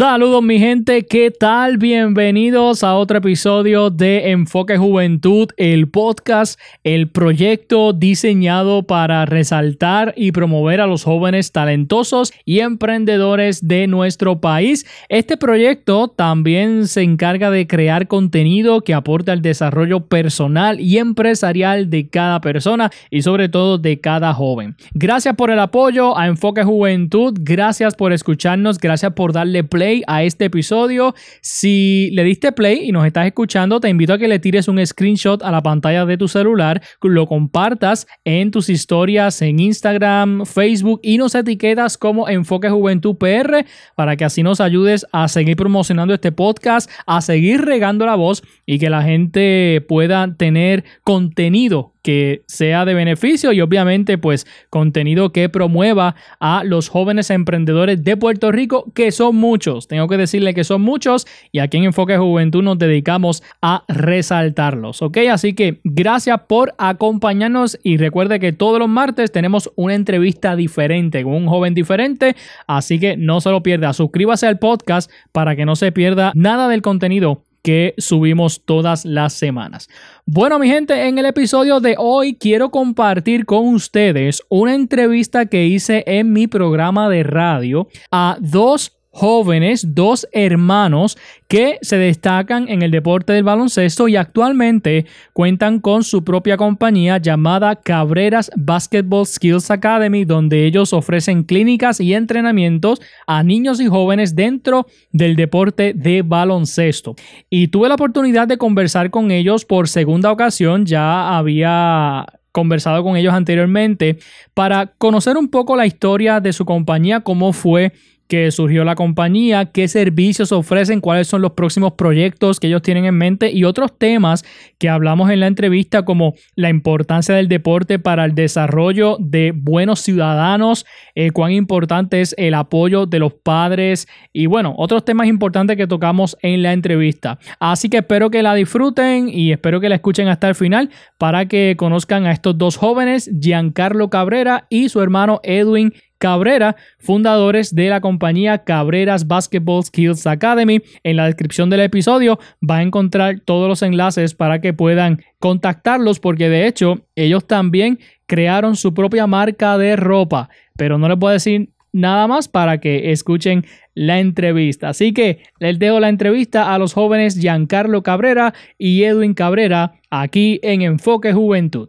Saludos mi gente, ¿qué tal? Bienvenidos a otro episodio de Enfoque Juventud, el podcast, el proyecto diseñado para resaltar y promover a los jóvenes talentosos y emprendedores de nuestro país. Este proyecto también se encarga de crear contenido que aporte al desarrollo personal y empresarial de cada persona y sobre todo de cada joven. Gracias por el apoyo a Enfoque Juventud, gracias por escucharnos, gracias por darle play a este episodio. Si le diste play y nos estás escuchando, te invito a que le tires un screenshot a la pantalla de tu celular, lo compartas en tus historias en Instagram, Facebook y nos etiquetas como Enfoque Juventud PR para que así nos ayudes a seguir promocionando este podcast, a seguir regando la voz y que la gente pueda tener contenido que sea de beneficio y obviamente pues contenido que promueva a los jóvenes emprendedores de Puerto Rico que son muchos, tengo que decirle que son muchos y aquí en Enfoque Juventud nos dedicamos a resaltarlos, ¿ok? Así que gracias por acompañarnos y recuerde que todos los martes tenemos una entrevista diferente con un joven diferente, así que no se lo pierda, suscríbase al podcast para que no se pierda nada del contenido que subimos todas las semanas. Bueno, mi gente, en el episodio de hoy quiero compartir con ustedes una entrevista que hice en mi programa de radio a dos jóvenes, dos hermanos que se destacan en el deporte del baloncesto y actualmente cuentan con su propia compañía llamada Cabreras Basketball Skills Academy, donde ellos ofrecen clínicas y entrenamientos a niños y jóvenes dentro del deporte de baloncesto. Y tuve la oportunidad de conversar con ellos por segunda ocasión, ya había conversado con ellos anteriormente para conocer un poco la historia de su compañía, cómo fue que surgió la compañía, qué servicios ofrecen, cuáles son los próximos proyectos que ellos tienen en mente y otros temas que hablamos en la entrevista como la importancia del deporte para el desarrollo de buenos ciudadanos, eh, cuán importante es el apoyo de los padres y bueno, otros temas importantes que tocamos en la entrevista. Así que espero que la disfruten y espero que la escuchen hasta el final para que conozcan a estos dos jóvenes, Giancarlo Cabrera y su hermano Edwin Cabrera, fundadores de la compañía Cabreras Basketball Skills Academy. En la descripción del episodio va a encontrar todos los enlaces para que puedan contactarlos porque de hecho ellos también crearon su propia marca de ropa, pero no les puedo decir nada más para que escuchen la entrevista. Así que les dejo la entrevista a los jóvenes Giancarlo Cabrera y Edwin Cabrera aquí en Enfoque Juventud.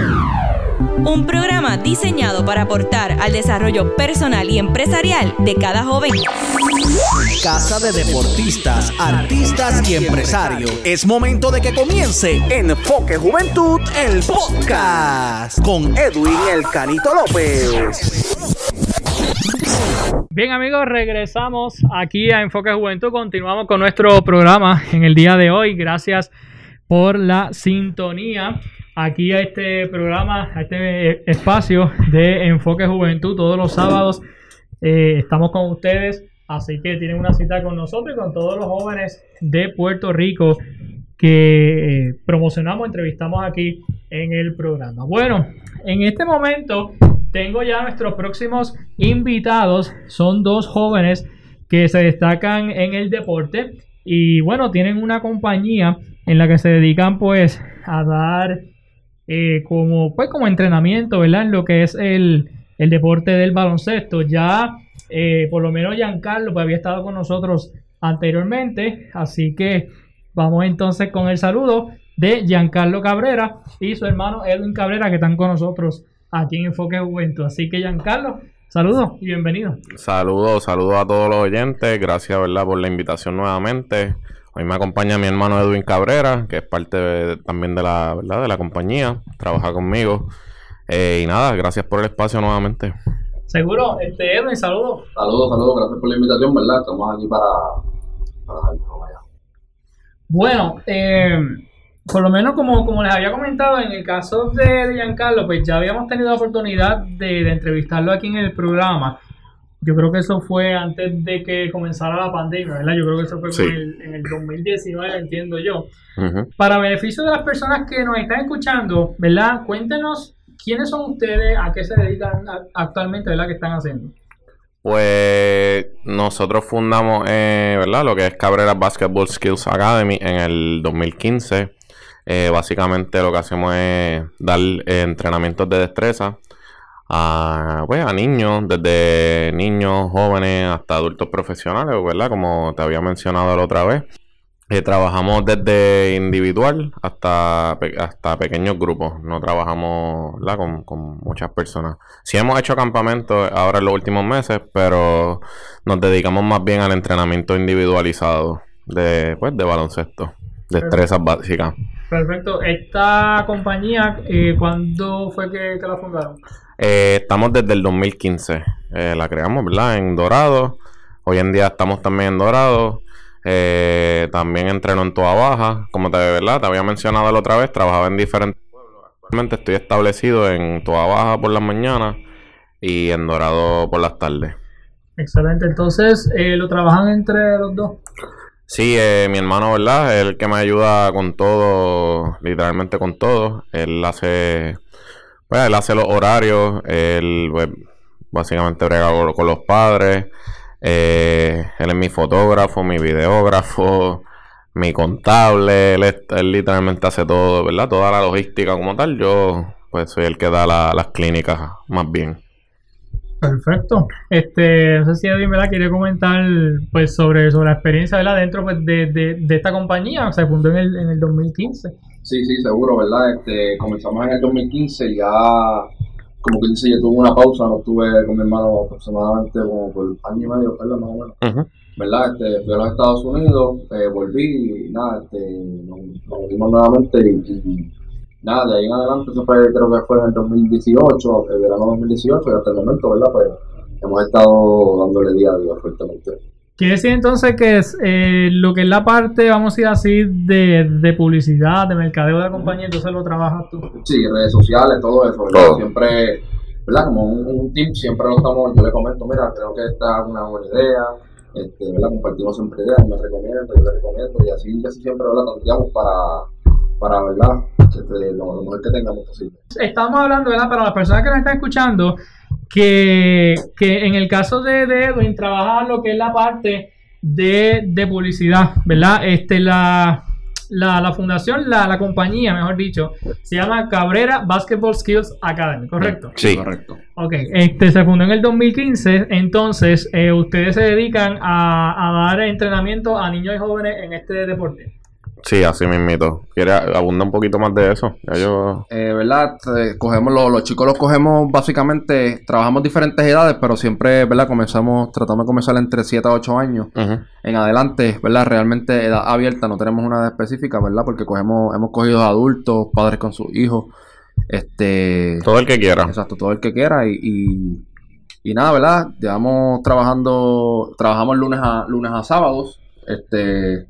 Un programa diseñado para aportar al desarrollo personal y empresarial de cada joven. Casa de deportistas, artistas y empresarios. Es momento de que comience Enfoque Juventud, el podcast, con Edwin El Canito López. Bien amigos, regresamos aquí a Enfoque Juventud. Continuamos con nuestro programa en el día de hoy. Gracias por la sintonía aquí a este programa, a este espacio de Enfoque Juventud todos los sábados. Eh, estamos con ustedes, así que tienen una cita con nosotros y con todos los jóvenes de Puerto Rico que eh, promocionamos, entrevistamos aquí en el programa. Bueno, en este momento tengo ya nuestros próximos invitados. Son dos jóvenes que se destacan en el deporte y bueno, tienen una compañía en la que se dedican pues a dar eh, como, pues, como entrenamiento, ¿verdad? En lo que es el, deporte del baloncesto. Ya, eh, por lo menos Giancarlo pues, había estado con nosotros anteriormente, así que vamos entonces con el saludo de Giancarlo Cabrera y su hermano Edwin Cabrera que están con nosotros aquí en Enfoque Juventud. Así que Giancarlo, saludos y bienvenido. Saludos, saludos a todos los oyentes, gracias ¿verdad? por la invitación nuevamente. Hoy me acompaña mi hermano Edwin Cabrera, que es parte también de la, ¿verdad? de la compañía, trabaja conmigo. Eh, y nada, gracias por el espacio nuevamente. Seguro, este Edwin, saludos. Saludos, saludos, gracias por la invitación, ¿verdad? Estamos aquí para, para Bueno, eh, por lo menos como, como les había comentado, en el caso de Giancarlo, pues ya habíamos tenido la oportunidad de, de entrevistarlo aquí en el programa. Yo creo que eso fue antes de que comenzara la pandemia, ¿verdad? Yo creo que eso fue Sí. en, el, en el 2019, entiendo yo. Para beneficio de las personas que nos están escuchando, ¿verdad? Cuéntenos quiénes son ustedes, a qué se dedican actualmente, ¿verdad? ¿Qué están haciendo? Pues nosotros fundamos, eh, ¿verdad? Lo que es Cabrera Basketball Skills Academy en el 2015. Eh, básicamente lo que hacemos es dar eh, entrenamientos de destreza a, pues, a niños, desde niños, jóvenes hasta adultos profesionales, ¿verdad? Como te había mencionado la otra vez. Eh, trabajamos desde individual hasta, hasta pequeños grupos. No trabajamos. Con, con muchas personas. Sí hemos hecho campamentos ahora en los últimos meses, pero nos dedicamos más bien al entrenamiento individualizado de, pues, de baloncesto. Destrezas básicas. Perfecto. Esta compañía, eh, ¿cuándo fue que, que la fundaron? Eh, estamos desde el 2015. Eh, la creamos, ¿verdad? En Dorado. Hoy en día estamos también en Dorado. Eh, también entreno en Toa Baja. Como te, ¿verdad? te había mencionado la otra vez, trabajaba en diferentes pueblos. Actualmente estoy establecido en Toa Baja por las mañanas y en Dorado por las tardes. Excelente. Entonces, eh, ¿lo trabajan entre los dos? Sí, eh, mi hermano, ¿verdad? Es el que me ayuda con todo, literalmente con todo. Él hace, pues, él hace los horarios, él, pues, básicamente brega con, los padres. Eh, él es mi fotógrafo, mi videógrafo, mi contable. Él, literalmente hace todo, ¿verdad? Toda la logística como tal. Yo, pues, soy el que da la- las clínicas más bien. Perfecto. Este, no sé si Edwin, ¿verdad? Quería comentar pues sobre, sobre la experiencia, ¿verdad? Dentro pues, de, de, de esta compañía, se fundó en el, en el 2015. Sí, sí, seguro, ¿verdad? Este, comenzamos en el 2015 y ya, como que dice, yo tuve una pausa, no estuve con mi hermano aproximadamente como por año y medio, ¿verdad? Más o menos. Ujú. ¿Verdad? Este, fui a los Estados Unidos, eh, volví y nada, este, nos, unimos nuevamente y, y nada, de ahí en adelante, eso fue, creo que fue en el 2018, el verano 2018 y hasta el momento, ¿verdad? Pues hemos estado dándole día a día fuertemente. Quiere decir entonces que es, eh, lo que es la parte, vamos a decir así, de, de publicidad, de mercadeo de la compañía, entonces lo trabajas tú. Sí, redes sociales, todo eso, ¿verdad? Todo. Siempre, ¿verdad? Como un, un team, siempre lo estamos, yo le comento, mira, creo que esta es una buena idea, este, ¿verdad? Compartimos siempre ideas, me recomiendo, yo le recomiendo, y así, así siempre, ¿verdad? Tanteamos para, para, ¿verdad? Este, lo, lo mejor que tengamos posible. Estamos hablando, ¿verdad? Para las personas que nos están escuchando, que, que en el caso de, de Edwin trabaja lo que es la parte de, de publicidad, ¿verdad? Este, la, la, la fundación, la, la compañía, mejor dicho, se llama Cabrera Basketball Skills Academy, ¿correcto? Sí. Correcto. Ok, este se fundó en el 2015, entonces eh, ustedes se dedican a, a dar entrenamiento a niños y jóvenes en este deporte. Sí, así mismito. ¿Quiere abundar un poquito más de eso? Ya yo... Eh, ¿Verdad? Cogemos los, los chicos los cogemos básicamente, trabajamos diferentes edades, pero siempre, ¿verdad? Comenzamos, tratamos de comenzar entre 7 a 8 años. En adelante, ¿verdad? Realmente edad abierta, no tenemos una edad específica, ¿verdad? Porque cogemos, hemos cogido adultos, padres con sus hijos, este, Todo el que quiera. exacto, todo el que quiera y, y, y nada, ¿verdad? Llevamos trabajando, trabajamos lunes a lunes a sábados, este,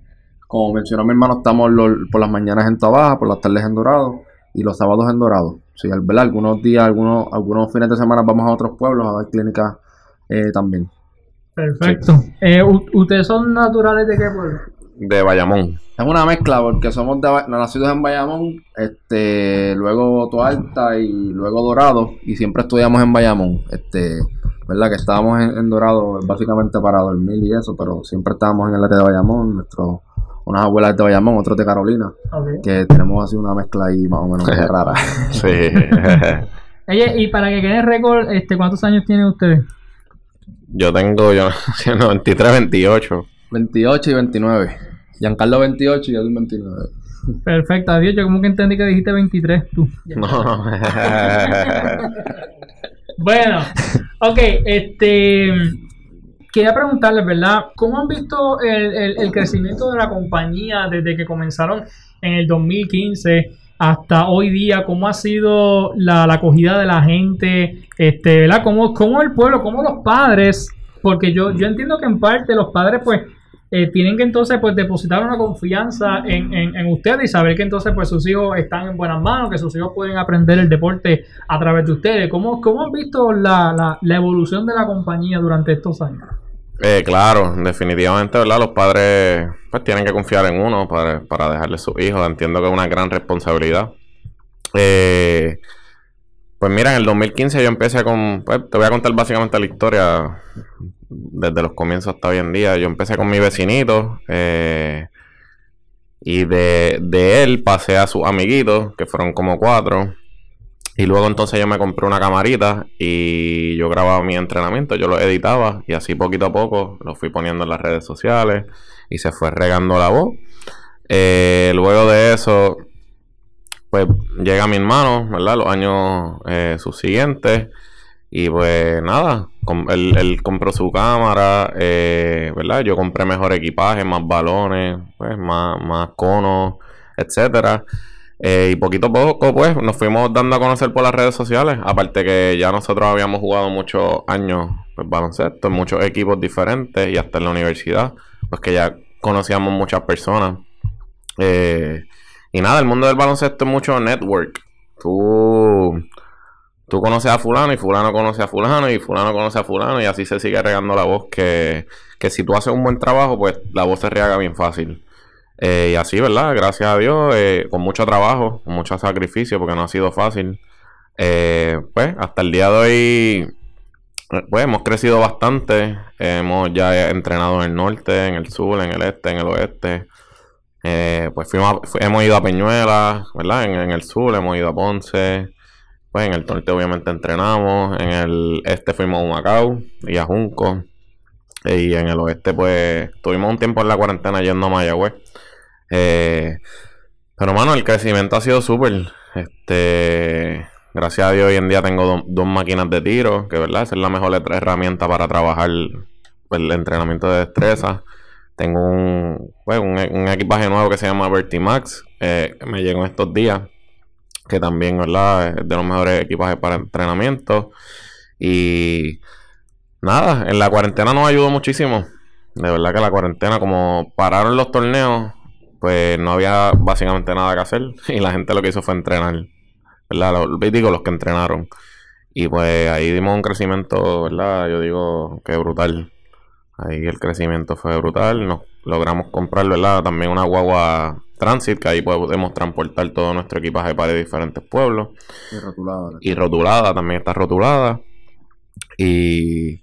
como mencionó mi hermano, estamos los- por las mañanas en Tabaja, por las tardes en Dorado y los sábados en Dorado. Sí, al- ¿verdad? Algunos días, algunos, algunos fines de semana vamos a otros pueblos a dar clínicas eh, también. Perfecto. Eh, ¿Ustedes son naturales de qué pueblo? De Bayamón. Es una mezcla porque somos de, nacidos en Bayamón, este, luego Toalta y luego Dorado y siempre estudiamos en Bayamón, este, verdad que estábamos en, en Dorado básicamente para dormir y eso, pero siempre estábamos en el área de Bayamón, nuestro, unas abuelas de Bayamón, otros de Carolina, Ok. que tenemos así una mezcla ahí más o menos rara. Sí. Oye, y para que quede récord, este, ¿cuántos años tienen ustedes? yo tengo, yo, 93, 28. 28 y 29. Giancarlo 28 y yo 29. Perfecto, adiós. Yo como que entendí que dijiste 23 tú. No, no. Bueno, ok, este. Quería preguntarles, ¿verdad? ¿Cómo han visto el, crecimiento de la compañía desde que comenzaron en el 2015 hasta hoy día? ¿Cómo ha sido la, la acogida de la gente? Este, ¿verdad? ¿Cómo, ¿Cómo el pueblo, cómo los padres? Porque yo, yo entiendo que en parte los padres, pues, eh, tienen que entonces pues depositar una confianza en, en, en ustedes y saber que entonces pues sus hijos están en buenas manos, que sus hijos pueden aprender el deporte a través de ustedes. ¿Cómo, cómo han visto la, la, la evolución de la compañía durante estos años? Eh, claro, definitivamente, ¿verdad? Los padres pues tienen que confiar en uno para, para dejarle a sus hijos. Entiendo que es una gran responsabilidad. Eh, pues mira, en el 2015 yo empecé con, pues te voy a contar básicamente la historia desde los comienzos hasta hoy en día. Yo empecé con mi vecinito eh, y de, de él pasé a sus amiguitos, que fueron como cuatro. Y luego entonces yo me compré una camarita y yo grababa mi entrenamiento, yo lo editaba y así poquito a poco lo fui poniendo en las redes sociales y se fue regando la voz. Eh, luego de eso, pues llega mi hermano, ¿verdad? Los años eh, subsiguientes y pues nada, él compró su cámara, eh, ¿verdad? Yo compré mejor equipaje, más balones, pues más, más conos, etcétera. Eh, y poquito a poco, pues, nos fuimos dando a conocer por las redes sociales. Aparte que ya nosotros habíamos jugado muchos años pues, baloncesto en muchos equipos diferentes y hasta en la universidad, pues que ya conocíamos muchas personas. Eh, y nada, el mundo del baloncesto es mucho network. Tú, tú conoces a fulano y fulano conoce a fulano y fulano conoce a fulano y así se sigue regando la voz que, que si tú haces un buen trabajo, pues la voz se riega bien fácil. Eh, y así, ¿verdad? Gracias a Dios, eh, con mucho trabajo, con mucho sacrificio, porque no ha sido fácil. Eh, pues hasta el día de hoy, eh, pues hemos crecido bastante. hemos ya entrenado en el norte, en el sur, en el este, en el oeste. Eh, pues fuimos a- hemos ido a Peñuelas, ¿verdad? En, el sur hemos ido a Ponce. Pues en el norte obviamente entrenamos. En el este fuimos a Humacao y a Junco. Y en el oeste pues tuvimos un tiempo en la cuarentena yendo a Mayagüez. Eh, pero mano, el crecimiento ha sido súper. Este, gracias a Dios hoy en día tengo do- dos máquinas de tiro, que verdad, es la mejor her- herramienta para trabajar pues, el entrenamiento de destreza. Tengo un, pues, un, e- un equipaje nuevo que se llama Vertimax, eh, que me llegó estos días, que también, ¿verdad? Es de los mejores equipajes para entrenamiento. Y nada, en la cuarentena nos ayudó muchísimo. De verdad que la cuarentena, como pararon los torneos, pues no había básicamente nada que hacer. Y la gente lo que hizo fue entrenar. ¿Verdad? Los, digo, los que entrenaron. Y pues ahí dimos un crecimiento, ¿verdad? Yo digo que brutal. Ahí el crecimiento fue brutal. Nos logramos comprar, ¿verdad? También una guagua Transit, que ahí podemos transportar todo nuestro equipaje para diferentes pueblos. Y rotulada. Y rotulada, también está rotulada. Y,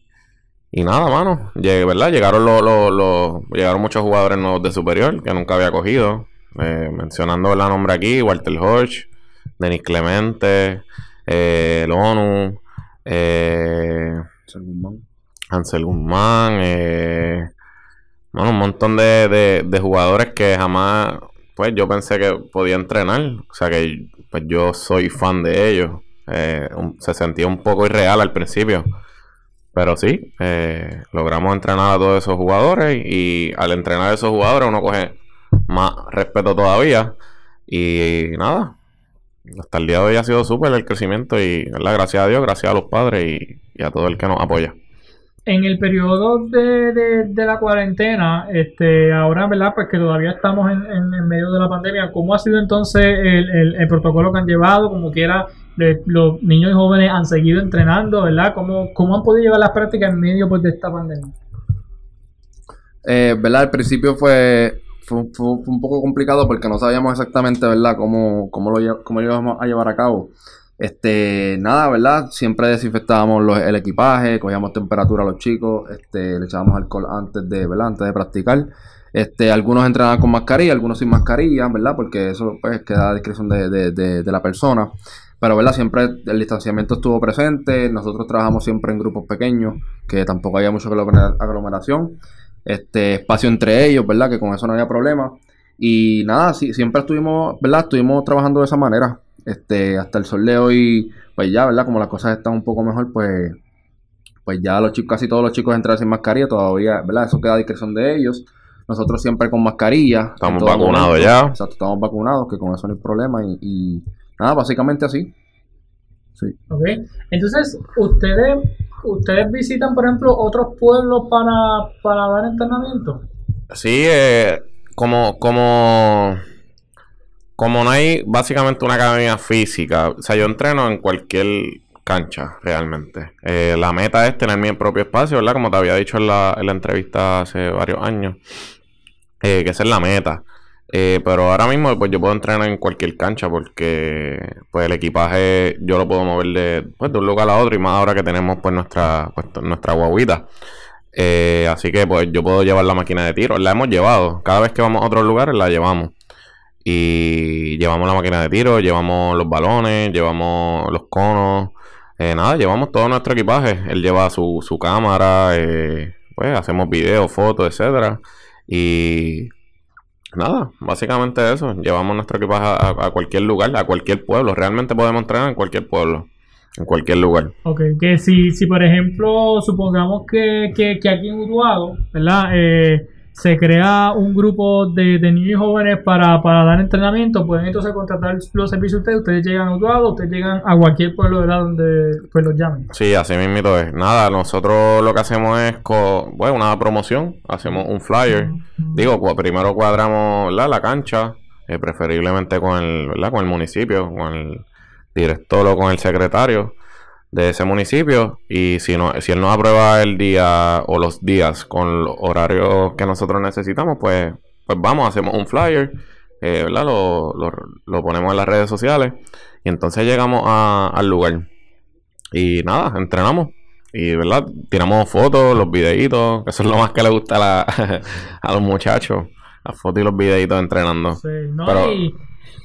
y nada, mano. Llegué, ¿verdad? Llegaron los, los- los- llegaron muchos jugadores nuevos de superior que nunca había cogido. Eh, mencionando el nombre aquí, Walter Hodge, Denis Clemente, eh, el ONU, eh, Ansel Guzmán, eh, bueno, un montón de, de- de jugadores que jamás, pues yo pensé que podía entrenar. O sea que pues yo soy fan de ellos. Eh, un- se sentía un poco irreal al principio. Pero sí, eh, logramos entrenar a todos esos jugadores y al entrenar a esos jugadores uno coge más respeto todavía. Y nada, hasta el día de hoy ha sido súper el crecimiento y ¿verdad? gracias a Dios, gracias a los padres y, a todo el que nos apoya. En el periodo de, de- de la cuarentena, este, ahora, ¿verdad? Pues que todavía estamos en, en- medio de la pandemia, ¿cómo ha sido entonces el- el protocolo que han llevado? Como quiera, los niños y jóvenes han seguido entrenando, ¿verdad? ¿Cómo, cómo han podido llevar las prácticas en medio pues, de esta pandemia? Eh, ¿verdad? Al principio fue, fue, fue- un poco complicado porque no sabíamos exactamente, ¿verdad?, cómo, cómo, lo, cómo lo íbamos a llevar a cabo. Este, nada, ¿verdad? Siempre desinfectábamos los- el equipaje, cogíamos temperatura a los chicos, este, le echábamos alcohol antes de, ¿verdad? Antes de practicar. Este, algunos entrenaban con mascarilla, algunos sin mascarilla, ¿verdad? Porque eso pues queda a discreción de, de- de- de la persona. Pero, ¿verdad? Siempre el distanciamiento estuvo presente. Nosotros trabajamos siempre en grupos pequeños, que tampoco había mucha aglomera- aglomeración. Este, espacio entre ellos, ¿verdad? Que con eso no había problema. Y nada, sí, siempre estuvimos, ¿verdad? Estuvimos trabajando de esa manera. Este, hasta el sol de hoy, pues ya, ¿verdad? Como las cosas están un poco mejor, pues, pues ya los chicos, casi todos los chicos entran sin mascarilla todavía, ¿verdad? Eso queda a discreción de ellos. Nosotros siempre con mascarilla. Estamos vacunados momento. ya. Exacto, estamos vacunados, que con eso no hay problema. Y, y nada, básicamente así. Sí. ¿Ok? Entonces, ¿ustedes ustedes visitan, por ejemplo, otros pueblos para, para dar entrenamiento? Sí, eh, como, como, como no hay básicamente una academia física, o sea, yo entreno en cualquier cancha, realmente. Eh, la meta es tener mi propio espacio, ¿verdad? Como te había dicho en la, en la entrevista hace varios años, eh, que esa es la meta. Eh, pero ahora mismo pues yo puedo entrenar en cualquier cancha porque pues el equipaje yo lo puedo mover de, pues, de un lugar a otro y más ahora que tenemos pues nuestra, pues, nuestra guaguita. Eh, así que pues yo puedo llevar la máquina de tiro. La hemos llevado. Cada vez que vamos a otros lugares la llevamos. Y llevamos la máquina de tiro, llevamos los balones, llevamos los conos. Eh, nada, llevamos todo nuestro equipaje. Él lleva su, su cámara, eh, pues hacemos videos, fotos, etcétera. Y nada, básicamente eso. Llevamos nuestro equipaje a, cualquier lugar, a cualquier pueblo. Realmente podemos entrenar en cualquier pueblo, en cualquier lugar. Ok, que si, si por ejemplo, supongamos que, que, que aquí en Utuado, ¿verdad? Eh, se crea un grupo de, de niños y jóvenes para, para dar entrenamiento, pueden entonces contratar los servicios de ustedes, ustedes llegan a Utuado, ustedes llegan a cualquier pueblo, ¿verdad? Donde pues los llamen. Sí, así mismito es. Nada, nosotros lo que hacemos es co- bueno, una promoción, hacemos un flyer. Digo, primero cuadramos ¿verdad? la cancha, eh, preferiblemente con el, ¿verdad? con el municipio, con el director o con el secretario de ese municipio. Y si no, si él nos aprueba el día o los días con los horarios que nosotros necesitamos, pues, pues vamos, hacemos un flyer, eh, ¿verdad? Lo, lo, lo ponemos en las redes sociales y entonces llegamos a- al lugar. Y nada, entrenamos. Y, ¿verdad? Tiramos fotos, los videitos, eso es lo más que le gusta a, la- a los muchachos. Las fotos y los videitos entrenando. Sí, no, Pero- y,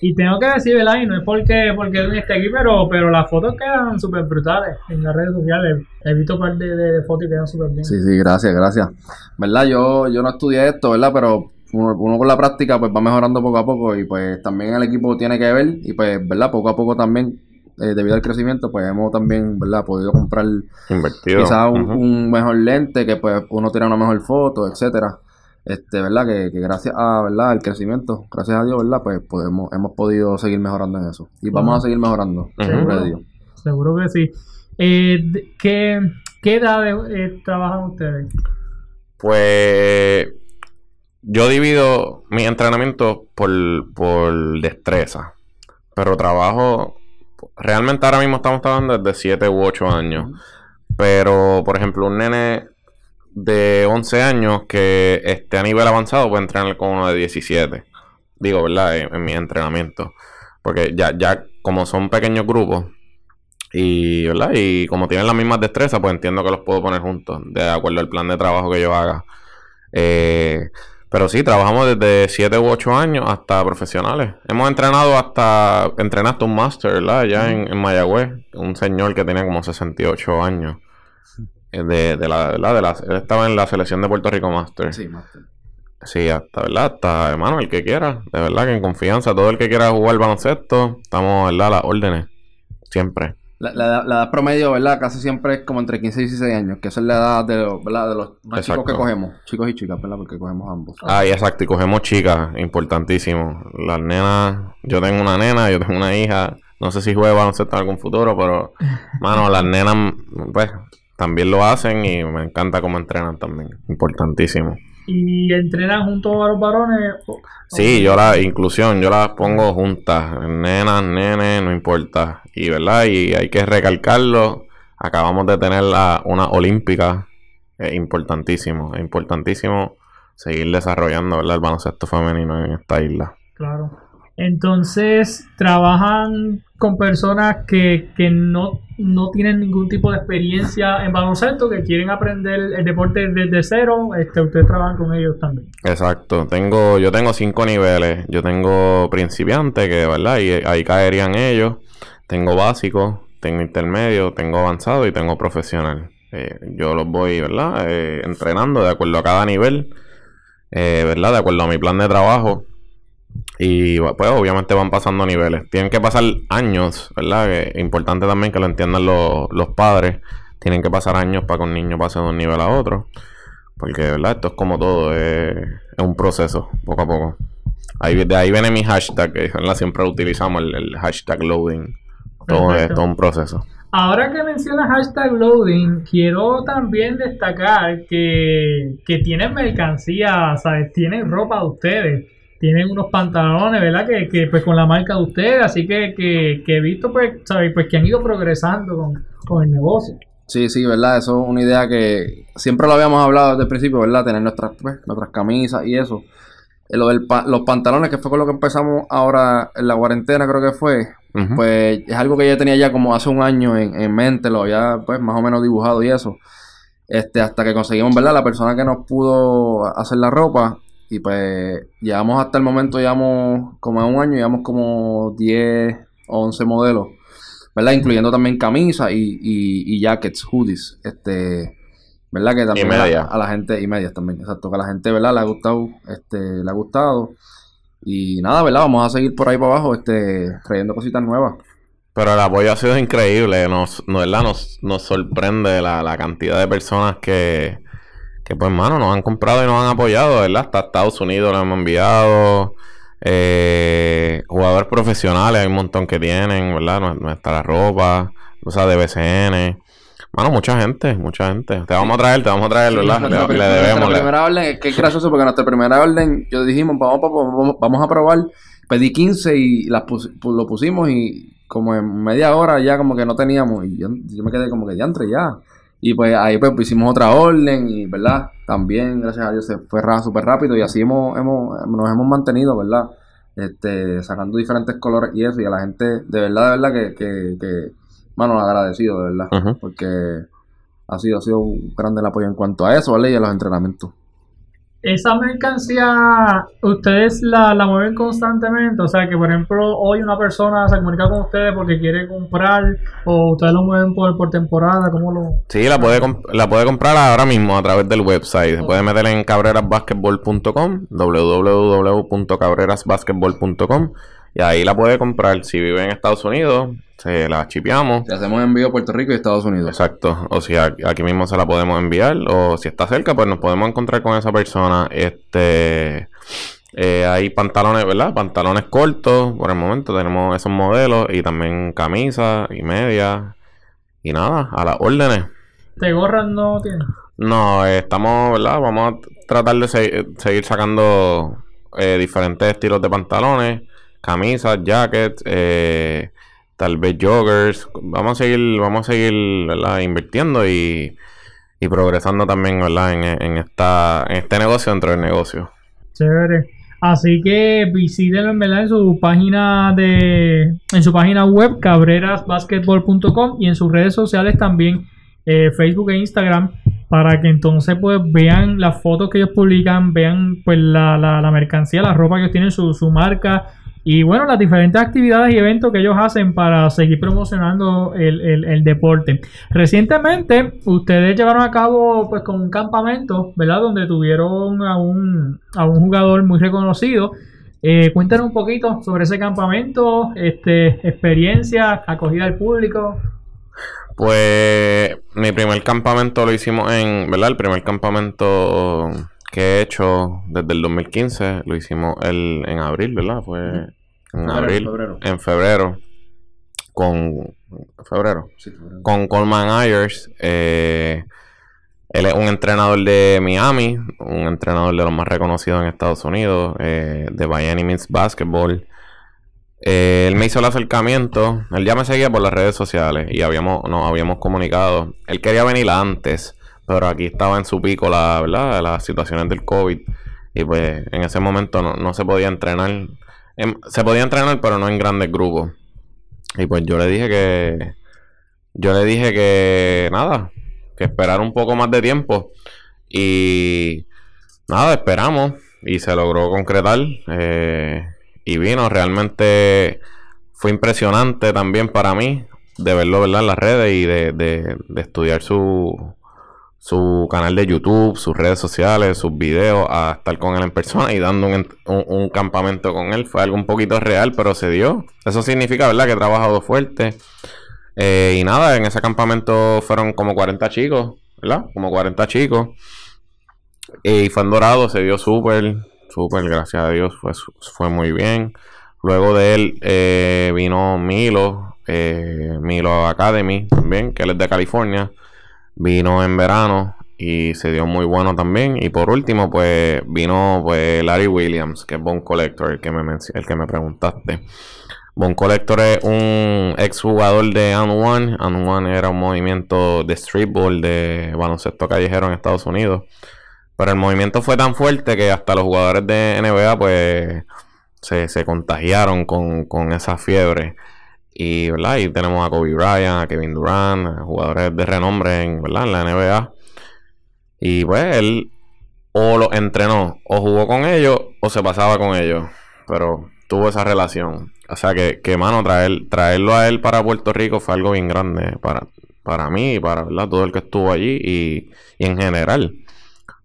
y tengo que decir, ¿verdad? Y no es porque, porque él esté aquí, pero, pero las fotos quedan súper brutales en las redes sociales. He visto un par de, de fotos y quedan súper bien. Sí, sí, gracias, gracias. ¿Verdad? Yo, yo no estudié esto, ¿verdad? Pero uno, uno con la práctica pues va mejorando poco a poco y pues también el equipo tiene que ver y pues, ¿verdad? Poco a poco también, eh, debido al crecimiento, pues hemos también, ¿verdad? Podido comprar Invertido. quizás un mejor lente que pues uno tiene una mejor foto, etcétera. Este, ¿verdad? Que, que gracias a, ¿verdad? Al crecimiento, gracias a Dios, ¿verdad? Pues podemos, hemos podido seguir mejorando en eso. Y vamos a seguir mejorando, seguro de Dios. Seguro que sí. Eh, ¿qué, ¿Qué edad eh, trabajan ustedes? Pues yo divido mi entrenamiento por, por destreza. Pero trabajo. Realmente ahora mismo estamos trabajando desde 7 u 8 años. Pero, por ejemplo, un nene de 11 años que esté a nivel avanzado puede entrenar con uno de 17. Digo, ¿verdad? En, en mi entrenamiento. Porque ya, ya como son pequeños grupos y, ¿verdad? Y como tienen las mismas destrezas, pues entiendo que los puedo poner juntos, de acuerdo al plan de trabajo que yo haga. Eh, pero sí, trabajamos desde 7 u 8 años hasta profesionales. Hemos entrenado hasta, entrené hasta un máster, ¿verdad? Allá en, en Mayagüez, un señor que tenía como 68 años. Eh, De, de la, ¿verdad? De la, él estaba en la selección de Puerto Rico Master. Sí, Master. Sí, hasta, ¿verdad? Hasta, hermano, el que quiera. De verdad que en confianza, todo el que quiera jugar baloncesto, estamos, ¿verdad? Las órdenes. Siempre. La, la, edad- la edad promedio, ¿verdad? Casi siempre es como entre 15 y 16 años, que esa es la edad de, los- ¿verdad? de los más chicos que cogemos, chicos y chicas, ¿verdad? Porque cogemos ambos. Ah, y exacto, y cogemos chicas, importantísimo. Las nenas, yo tengo una nena, yo tengo una hija, no sé si juega baloncesto en algún futuro, pero, mano, las nenas, pues, también lo hacen y me encanta cómo entrenan también, importantísimo. ¿Y entrenan junto a los varones? Sí, yo la inclusión, yo las pongo juntas, nenas, nenes, no importa. Y, ¿verdad? Y hay que recalcarlo, acabamos de tener la, una olímpica, es importantísimo, es importantísimo seguir desarrollando, ¿verdad? El baloncesto femenino en esta isla. Claro. Entonces, trabajan con personas que, que no, no tienen ningún tipo de experiencia en baloncesto, que quieren aprender el deporte desde cero. Este, ustedes trabajan con ellos también. Exacto, tengo, yo tengo cinco niveles. Yo tengo principiante, que verdad, ahí caerían ellos. Tengo básico, tengo intermedio, tengo avanzado y tengo profesional. Eh, yo los voy, ¿verdad? Eh, entrenando de acuerdo a cada nivel, eh, ¿verdad? De acuerdo a mi plan de trabajo. Y pues obviamente van pasando niveles. Tienen que pasar años, ¿verdad? Que importante también que lo entiendan los, los padres. Tienen que pasar años para que un niño pase de un nivel a otro. Porque, ¿verdad? Esto es como todo, es, es un proceso, poco a poco. Ahí, de ahí viene mi hashtag, que ¿verdad? siempre utilizamos, el, el hashtag loading. Todo es todo un proceso. Ahora que mencionas hashtag loading, quiero también destacar que, que tienen mercancía, ¿sabes? Tienen ropa de ustedes, tienen unos pantalones, ¿verdad? Que, que pues con la marca de ustedes, así que, que, que he visto, pues, ¿sabes? Pues que han ido progresando con, con el negocio. Sí, sí, ¿verdad? Eso es una idea que siempre lo habíamos hablado desde el principio, ¿verdad? Tener nuestras, pues, nuestras camisas y eso. Eh, Lo del pa- los pantalones, que fue con lo que empezamos ahora en la cuarentena, creo que fue. Pues es algo que yo tenía ya como hace un año en, en mente, lo había pues más o menos dibujado y eso. Este, hasta que conseguimos, ¿verdad? La persona que nos pudo hacer la ropa. Y pues llevamos hasta el momento, llevamos como en un año, llevamos como 10 o 11 modelos. ¿Verdad? Incluyendo también camisas y, y, y jackets, hoodies. Este, ¿verdad? Que también a la- medias. A, la gente, y medias también, exacto. Que a la gente, ¿verdad? Le ha gustado, este, le ha gustado. Y nada, ¿verdad? Vamos a seguir por ahí para abajo, este, trayendo cositas nuevas. Pero el apoyo ha sido increíble. Nos, no, ¿verdad? Nos, nos sorprende la, la cantidad de personas que, que, pues, mano, nos han comprado y nos han apoyado, ¿verdad? Hasta Estados Unidos nos hemos enviado. Eh, jugadores profesionales, hay un montón que tienen, ¿verdad? Nue- Nuestra ropa, o sea, de BCN. Mano, mucha gente, mucha gente. Te vamos a traer, te vamos a traer, ¿verdad? Le, le nuestra debemos. le- primera orden, que es gracioso porque nuestra primera orden, yo dijimos, vamos, vamos, vamos a probar, pedí 15 y las pus- pu- lo pusimos y como en media hora ya como que no teníamos y yo, yo me quedé como que diantre ya. Y pues ahí pues hicimos otra orden y, ¿verdad? También, gracias a Dios, se fue súper rápido y así hemos, hemos, nos hemos mantenido, ¿verdad? Este, sacando diferentes colores y eso y a la gente, de verdad, de verdad que, que, que mano, agradecido, de verdad. Porque ha sido, ha sido un grande el apoyo en cuanto a eso, ¿vale? Y a los entrenamientos. Esa mercancía, ustedes la, la mueven constantemente, o sea que por ejemplo hoy una persona se comunica con ustedes porque quiere comprar o ustedes lo mueven por, por temporada, ¿cómo lo...? Sí, la puede, la puede comprar ahora mismo a través del website. Se puede meter en cabrerasbasketball.com, www.cabrerasbasketball.com y ahí la puede comprar. Si vive en Estados Unidos, se la chipeamos. Si hacemos envío a Puerto Rico y Estados Unidos. Exacto. O si aquí aquí mismo se la podemos enviar. O si está cerca, pues nos podemos encontrar con esa persona. Este. eh, hay pantalones, ¿verdad? Pantalones cortos. Por el momento tenemos esos modelos. Y también camisas y medias. Y nada, a las órdenes. ¿Te gorras no tienen? No, eh, estamos, ¿verdad? Vamos a tratar de se- seguir sacando eh, diferentes estilos de pantalones, camisas, jackets, eh, tal vez joggers. Vamos a seguir, vamos a seguir. Invirtiendo y, y progresando también. En, en esta, en este negocio dentro del negocio. Chévere. Así que visítenlo en verdad en su página de en su página web cabrerasbasketball.com y en sus redes sociales también eh, Facebook e Instagram para que entonces pues vean las fotos que ellos publican, vean pues la, la, la mercancía, la ropa que ellos tienen, su, su marca y bueno, las diferentes actividades y eventos que ellos hacen para seguir promocionando el, el- deporte. Recientemente, ustedes llevaron a cabo pues con un campamento, ¿verdad? Donde tuvieron a un, a un jugador muy reconocido. Eh, cuéntanos un poquito sobre ese campamento, este, experiencia, acogida al público. Pues mi primer campamento lo hicimos en, ¿verdad? El primer campamento que he hecho desde el 2015 lo hicimos el, en abril, ¿verdad? Fue en Febrero, abril, febrero. en febrero, con febrero, Sí, febrero. con Coleman Ayers. eh, él es un entrenador de Miami, un entrenador de los más reconocidos en Estados Unidos, eh, de Miami Means Basketball. Eh, él me hizo el acercamiento, él ya me seguía por las redes sociales y habíamos, nos habíamos comunicado. Él quería venir antes, pero aquí estaba en su pico la, ¿verdad? las situaciones del COVID. Y pues en ese momento no, no se podía entrenar. Em, se podía entrenar, pero no en grandes grupos. Y pues yo le dije que. Yo le dije que nada, que esperar un poco más de tiempo. Y nada, esperamos. Y se logró concretar. eh, y vino, realmente fue impresionante también para mí de verlo ¿verdad? en las redes y de, de- de estudiar su, su canal de YouTube, sus redes sociales, sus videos, a estar con él en persona y dando un, un- campamento con él. Fue algo un poquito real, pero se dio. Eso significa, ¿verdad?, que he trabajado fuerte. Eh, y nada, en ese campamento fueron como 40 chicos, ¿verdad? Como 40 chicos. Y fue en Dorado, se dio súper, súper, gracias a Dios, fue, fue muy bien. Luego de él eh, vino Milo, eh, Milo Academy también, que él es de California. Vino en verano y se dio muy bueno también. Y por último, pues vino pues Larry Williams, que es Bone Collector, el que me, el que me preguntaste. Bone Collector es un ex jugador de And One. And One era un movimiento de streetball, de baloncesto callejero en Estados Unidos. Pero el movimiento fue tan fuerte que hasta los jugadores de NBA pues se, contagiaron con, con esa fiebre. Y, ¿verdad? y tenemos a Kobe Bryant, a Kevin Durant, jugadores de renombre en, ¿verdad? en la NBA. Y pues él o lo entrenó, o jugó con ellos, o se pasaba con ellos. Pero tuvo esa relación. O sea que, que mano, traer, traerlo a él para Puerto Rico fue algo bien grande para, para mí y para ¿verdad? todo el que estuvo allí y, y en general.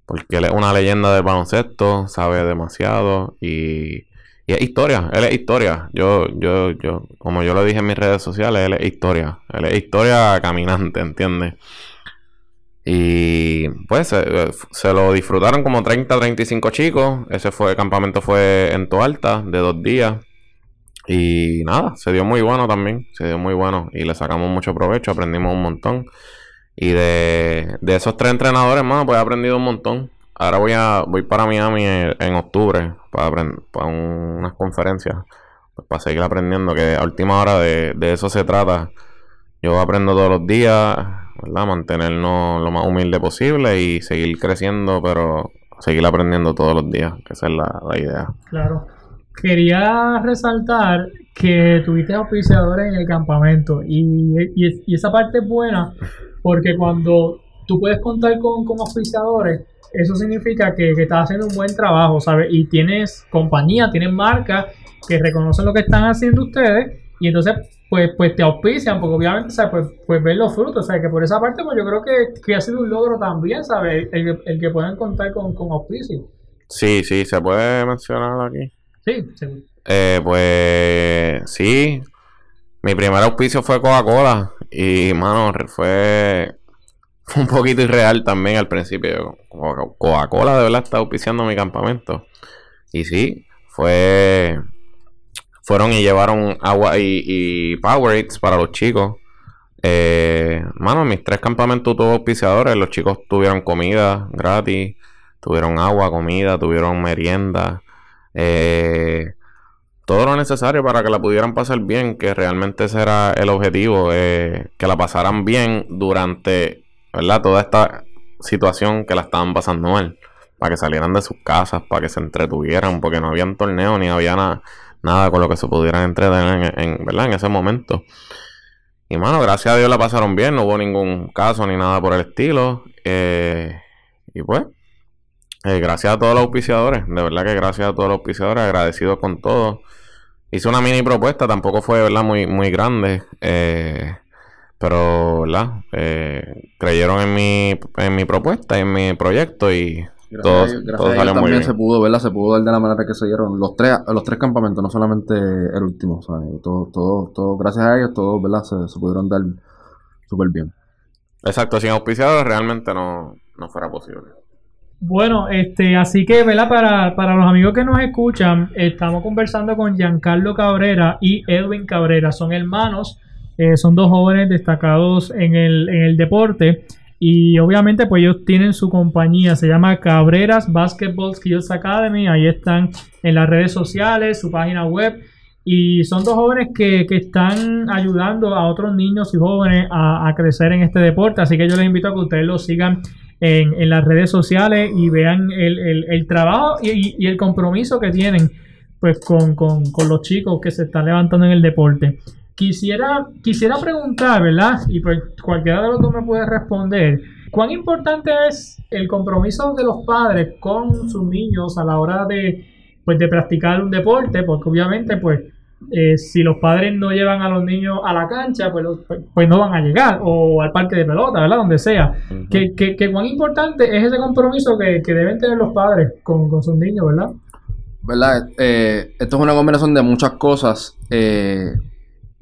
Porque él es una leyenda del baloncesto, sabe demasiado y, y es historia, él es historia. Yo, yo, yo, como yo lo dije en mis redes sociales, él es historia. Él es historia caminante, ¿entiendes? Y pues se, lo disfrutaron como 30, 35 chicos. Ese fue, el campamento fue en Toalta de dos días. Y nada, se dio muy bueno también. Se dio muy bueno. Y le sacamos mucho provecho, aprendimos un montón. Y de, de esos tres entrenadores, más pues he aprendido un montón. Ahora voy a voy para Miami en, octubre para, para unas conferencias. Para seguir aprendiendo. Que a última hora de, de eso se trata. Yo aprendo todos los días ¿verdad? Mantenernos lo más humilde posible y seguir creciendo, pero seguir aprendiendo todos los días, que esa es la, idea. Claro. Quería resaltar que tuviste auspiciadores en el campamento y, y, esa parte es buena porque cuando tú puedes contar con, con auspiciadores, eso significa que, que, estás haciendo un buen trabajo, ¿sabes? Y tienes compañía, tienes marcas que reconocen lo que están haciendo ustedes y entonces pues, pues te auspician, porque obviamente, ¿sabes? Pues, pues ver los frutos, ¿sabes? Que por esa parte, pues yo creo que, que ha sido un logro también, ¿sabes? El, el que puedan contar con, con auspicio. Sí, sí, se puede mencionar aquí. Sí, sí. Eh, pues sí, mi primer auspicio fue Coca-Cola y, mano, fue un poquito irreal también al principio. Coca-Cola de verdad está auspiciando mi campamento. Y sí, fue fueron y llevaron agua y, y Powerades para los chicos. Eh, mano, mis tres campamentos tuvo auspiciadores. Los chicos tuvieron comida gratis, tuvieron agua, comida, tuvieron merienda. Eh, todo lo necesario para que la pudieran pasar bien, que realmente ese era el objetivo, eh, que la pasaran bien durante, ¿verdad? Toda esta situación que la estaban pasando mal, para que salieran de sus casas, para que se entretuvieran, porque no habían torneo ni había nada con lo que se pudieran entretener en, ¿verdad? en ese momento. Y mano, gracias a Dios la pasaron bien, no hubo ningún caso ni nada por el estilo. Eh, y pues, eh, gracias a todos los auspiciadores, de verdad que gracias a todos los auspiciadores, agradecido con todo. Hice una mini propuesta, tampoco fue verdad muy, muy grande, eh, pero verdad, creyeron en mi, en mi propuesta, en mi proyecto y Gracias, a, gracias también se pudo, ¿verdad? Se pudo dar de la manera que se dieron los tres, los tres campamentos, no solamente el último, ¿sabes? Todo, todo, todo, gracias a ellos, todos, ¿verdad? Se, pudieron dar súper bien. Exacto, sin auspiciadores realmente no, no fuera posible. Bueno, este, así que, ¿verdad? Para, para los amigos que nos escuchan, estamos conversando con Giancarlo Cabrera y Edwin Cabrera. Son hermanos, eh, son dos jóvenes destacados en el, en el deporte. Y obviamente pues ellos tienen su compañía, se llama Cabreras Basketball Skills Academy, ahí están en las redes sociales, su página web. Y son dos jóvenes que, están ayudando a otros niños y jóvenes a, crecer en este deporte. Así que yo les invito a que ustedes los sigan en, las redes sociales y vean el, trabajo y, el compromiso que tienen pues con, con, los chicos que se están levantando en el deporte. Quisiera, quisiera preguntar, ¿verdad? Y pues cualquiera de los dos me puede responder. ¿Cuán importante es el compromiso de los padres con sus niños a la hora de, pues, de practicar un deporte? Porque obviamente, pues, eh, si los padres no llevan a los niños a la cancha, pues, pues, no van a llegar, o al parque de pelota, ¿verdad? Donde sea. ¿Qué, cuán importante es ese compromiso que, deben tener los padres con, sus niños, ¿verdad? ¿Verdad? Eh, esto es una combinación de muchas cosas. Eh,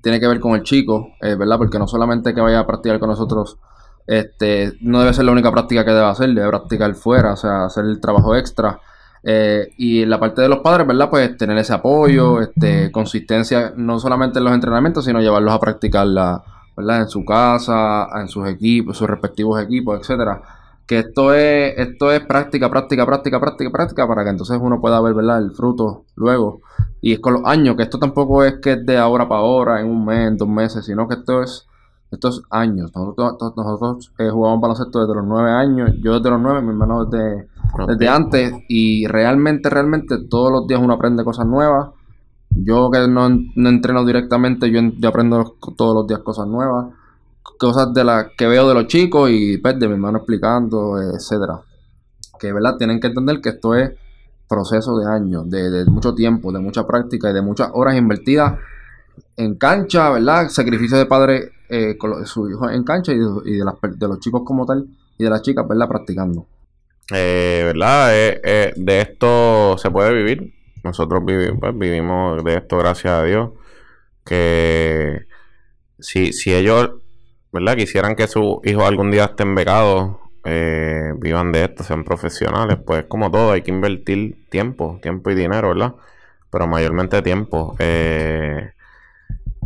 tiene que ver con el chico, eh, ¿verdad? Porque no solamente que vaya a practicar con nosotros, este, no debe ser la única práctica que debe hacer, debe practicar fuera, o sea, hacer el trabajo extra. Eh, y en la parte de los padres, ¿verdad? Pues tener ese apoyo, este, consistencia, no solamente en los entrenamientos, sino llevarlos a practicarla, ¿verdad? En su casa, en sus equipos, sus respectivos equipos, etcétera. Que esto es, esto es práctica, práctica, práctica, práctica, práctica, para que entonces uno pueda ver, ¿verdad? El fruto luego. Y es con los años, que esto tampoco es que es de ahora para ahora, en un mes, en dos meses, sino que esto es estos años. Nosotros, nosotros eh, jugamos baloncesto desde los nueve años, yo desde los nueve, mi hermano desde, desde antes, y realmente, realmente todos los días uno aprende cosas nuevas. Yo que no, entreno directamente, yo, aprendo todos los días cosas nuevas, cosas de las que veo de los chicos y pues, de mi hermano explicando, etcétera. Que verdad tienen que entender que esto es proceso de años, de, mucho tiempo, de mucha práctica y de muchas horas invertidas en cancha, ¿verdad? Sacrificio de padre eh, con su hijo en cancha y, de, los chicos como tal y de las chicas, ¿verdad? Practicando. Eh, ¿Verdad? Eh, de esto se puede vivir. Nosotros vivimos, pues, vivimos de esto, gracias a Dios. Que si, si ellos, ¿verdad? Quisieran que sus hijos algún día estén becados, vivan de esto, sean profesionales, pues como todo, hay que invertir tiempo, tiempo y dinero, ¿verdad? Pero mayormente tiempo. Eh,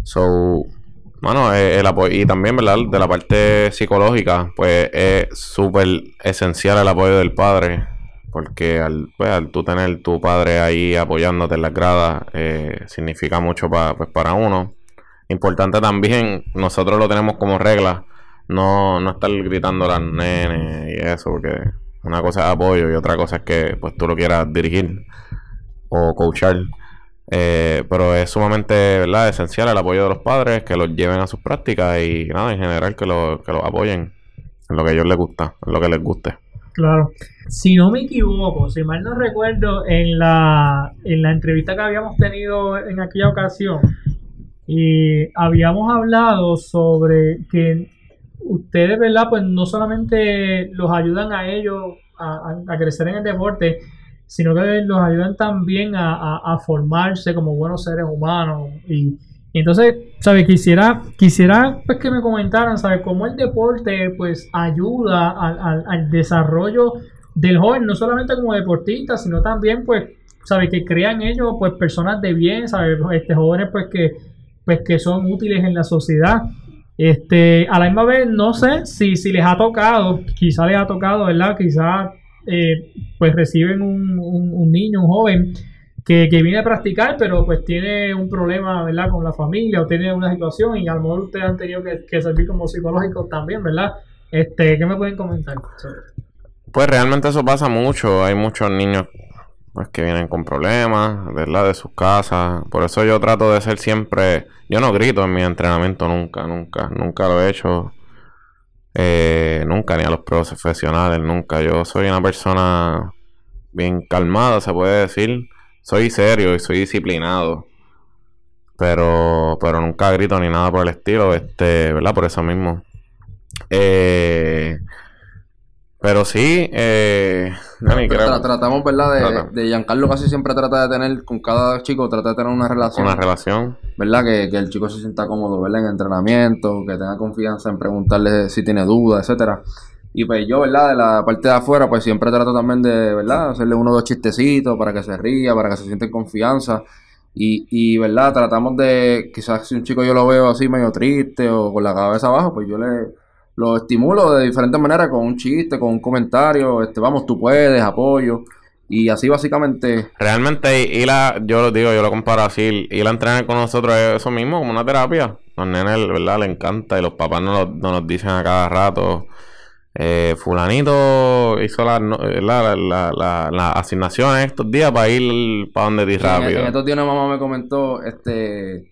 So, bueno, eh, el apoyo, y también, ¿verdad? De la parte psicológica, pues es súper esencial el apoyo del padre, porque al, pues, al tú tener tu padre ahí apoyándote en las gradas, eh, significa mucho pues, para uno. Importante también, nosotros lo tenemos como regla, no, no estar gritando a las nenes y eso, porque una cosa es apoyo y otra cosa es que pues tú lo quieras dirigir o coachar. Eh, pero es sumamente ¿verdad? esencial el apoyo de los padres, que los lleven a sus prácticas y nada, en general que, lo, que los apoyen en lo que a ellos les gusta, en lo que les guste. Claro. Si no me equivoco, si mal no recuerdo, en la, en la entrevista que habíamos tenido en aquella ocasión, y habíamos hablado sobre que ustedes, ¿verdad? Pues no solamente los ayudan a ellos a, a crecer en el deporte, sino que los ayudan también a, formarse como buenos seres humanos. Y, entonces, ¿sabes? Quisiera, quisiera pues, que me comentaran, ¿sabes? Cómo el deporte pues ayuda al, desarrollo del joven, no solamente como deportista, sino también pues, ¿sabes? Que crean ellos pues personas de bien, ¿sabes? Este, jóvenes pues que, pues que son útiles en la sociedad. Este, a la misma vez, no sé si, si les ha tocado, quizá les ha tocado, ¿verdad? Quizá eh, pues reciben un, un, niño, un joven que, viene a practicar, pero pues tiene un problema, ¿verdad? Con la familia o tiene una situación y a lo mejor ustedes han tenido que, servir como psicológicos también, ¿verdad? Este, ¿Qué me pueden comentar? Pues realmente eso pasa mucho. Hay muchos niños pues que vienen con problemas, ¿verdad? De sus casas. Por eso yo trato de ser siempre... Yo no grito en mi entrenamiento nunca, nunca, nunca lo he hecho. Eh, nunca, ni a los profesionales, nunca. Yo soy una persona bien calmada, se puede decir. Soy serio y soy disciplinado. Pero, pero nunca grito ni nada por el estilo, este, ¿verdad? Por eso mismo. Eh, pero sí, eh, tratamos, ¿verdad? De, de, Giancarlo casi siempre trata de tener, con cada chico, trata de tener una relación. Una relación. ¿Verdad? Que, que el chico se sienta cómodo, ¿verdad? En entrenamiento, que tenga confianza en preguntarle si tiene dudas, etcétera. Y pues yo, ¿verdad? De la parte de afuera, pues siempre trato también de, ¿verdad? Hacerle uno o dos chistecitos para que se ría, para que se sienta en confianza. Y, y, ¿verdad? Tratamos de, quizás si un chico yo lo veo así medio triste o con la cabeza abajo, pues yo le lo estimulo de diferentes maneras, con un chiste, con un comentario, este, vamos, tú puedes, apoyo. Y así básicamente. Realmente, y la, yo lo digo, yo lo comparo así, y la entrenar con nosotros es eso mismo, como una terapia. Los nenes, ¿verdad? Le encanta y los papás nos, nos dicen a cada rato. Eh, fulanito hizo las la, la, la, asignaciones estos días para ir para donde ti rápido. En, estos días una mamá me comentó, este,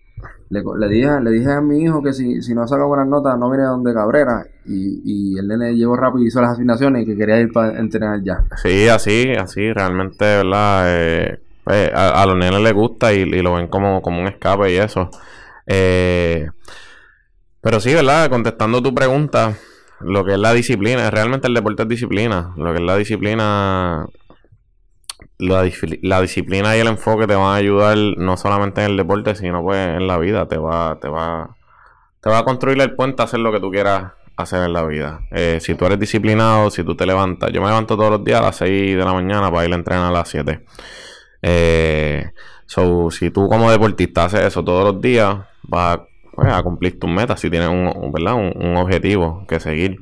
le, le, dije, le dije a mi hijo que si, si no saca buenas notas no viene donde Cabrera y, y el nene llegó rápido y hizo las asignaciones y que quería ir para entrenar ya. Sí, así, así, realmente, ¿verdad? Eh, pues, a, los nenes les gusta y, lo ven como, como un escape y eso. Eh, pero sí, ¿verdad? Contestando tu pregunta, lo que es la disciplina, realmente el deporte es disciplina. Lo que es la disciplina la, disciplina y el enfoque te van a ayudar no solamente en el deporte, sino pues en la vida. Te va, te va, te va a construir el puente a hacer lo que tú quieras hacer en la vida. Eh, si tú eres disciplinado, si tú te levantas, yo me levanto todos los días a las 6 de la mañana para ir a entrenar a las 7. Eh, so, si tú como deportista haces eso todos los días, vas a, pues, cumplir tus metas si tienes un, ¿verdad? Un, objetivo que seguir.